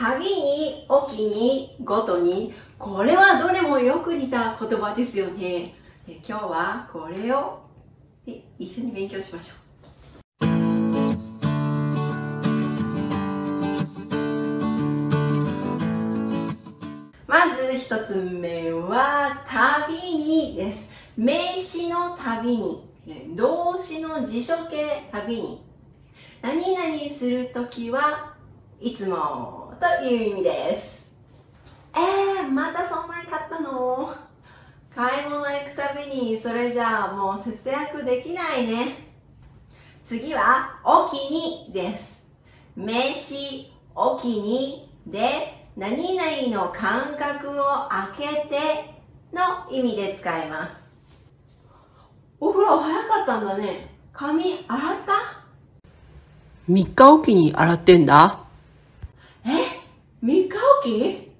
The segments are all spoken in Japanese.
旅に、おきに、ごとに、これはどれもよく似た言葉ですよね。今日はこれを一緒に勉強しましょう。まず一つ目は旅にです。名詞の旅に、動詞の辞書形旅に。何々するときはいつもという意味です。えー、またそんなに買ったの？買い物行くたびにそれじゃあもう節約できないね。次は、おきにです。名詞、おきにで、何々の間隔を空けての意味で使います。お風呂早かったんだね。髪洗った？3日おきに洗ってんだ。き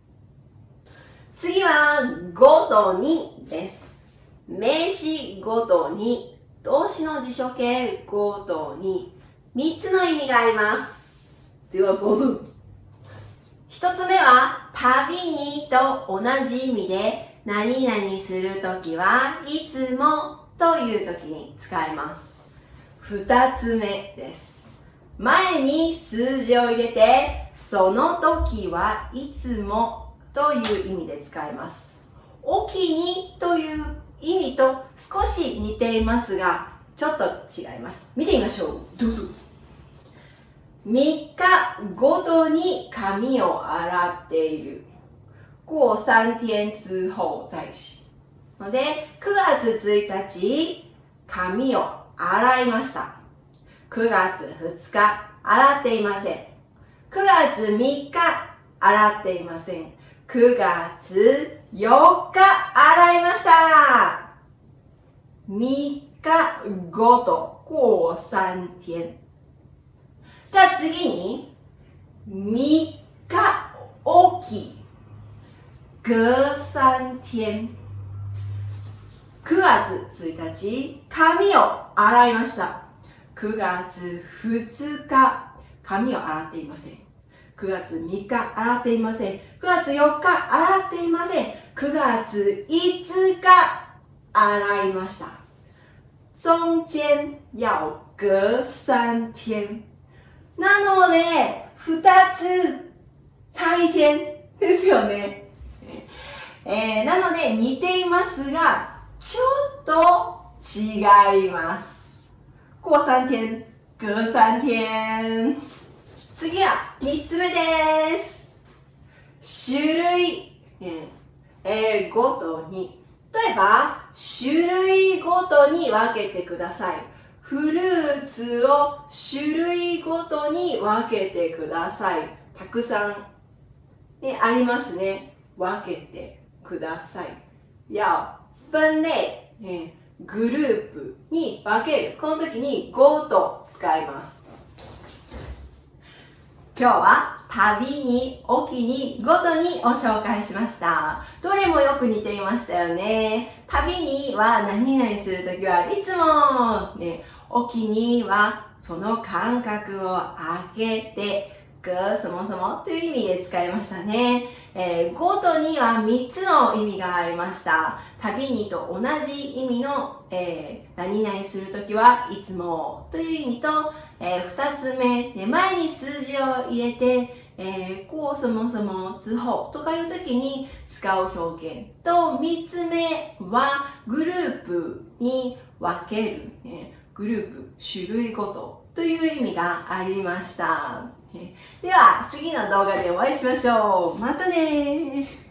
次は、ごとにです。名詞ごとに、動詞の辞書形ごとに、3つの意味があります。ではどうぞ。1つ目は、旅にと同じ意味で、何々するときはいつもというときに使います。2つ目です。前に数字を入れて、その時はいつもという意味で使います。おきにという意味と少し似ていますが、ちょっと違います。見てみましょう。どうぞ。3日ごとに髪を洗っている。過三天之後在し。ので、9月1日、髪を洗いました。9月2日、洗っていません。9月3日、洗っていません。9月4日、洗いました3日ごと、過三天。じゃあ次に、3日おき、隔三天。9月1日、髪を洗いました。9月2日、髪を洗っていません。9月3日洗っていません。9月4日洗っていません。9月5日洗いました。中間要隔三天。なので、二つ差一天ですよね。えー、なので似ていますが、ちょっと違います。過三天、隔三天。次は三つ目です。種類、えー、ごとに。例えば、種類ごとに分けてください。フルーツを種類ごとに分けてください。たくさん、ね、ありますね。分けてください。要分類、えグループに分ける。この時に go と使います。今日は旅に、沖に、ごとにを紹介しました。どれもよく似ていましたよね。旅には何々するときはいつも、ね、沖にはその感覚を開けて、ぐそもそもという意味で使いましたね。えー、ごとには3つの意味がありました。旅にと同じ意味の、えー、何々するときはいつもという意味と、えー、2つ目、ね、前に数字を入れて、えー、こうそもそも之後とかいう時に使う表現と、3つ目はグループに分ける、ね、グループ、種類ごとという意味がありました。では、次の動画でお会いしましょう。またね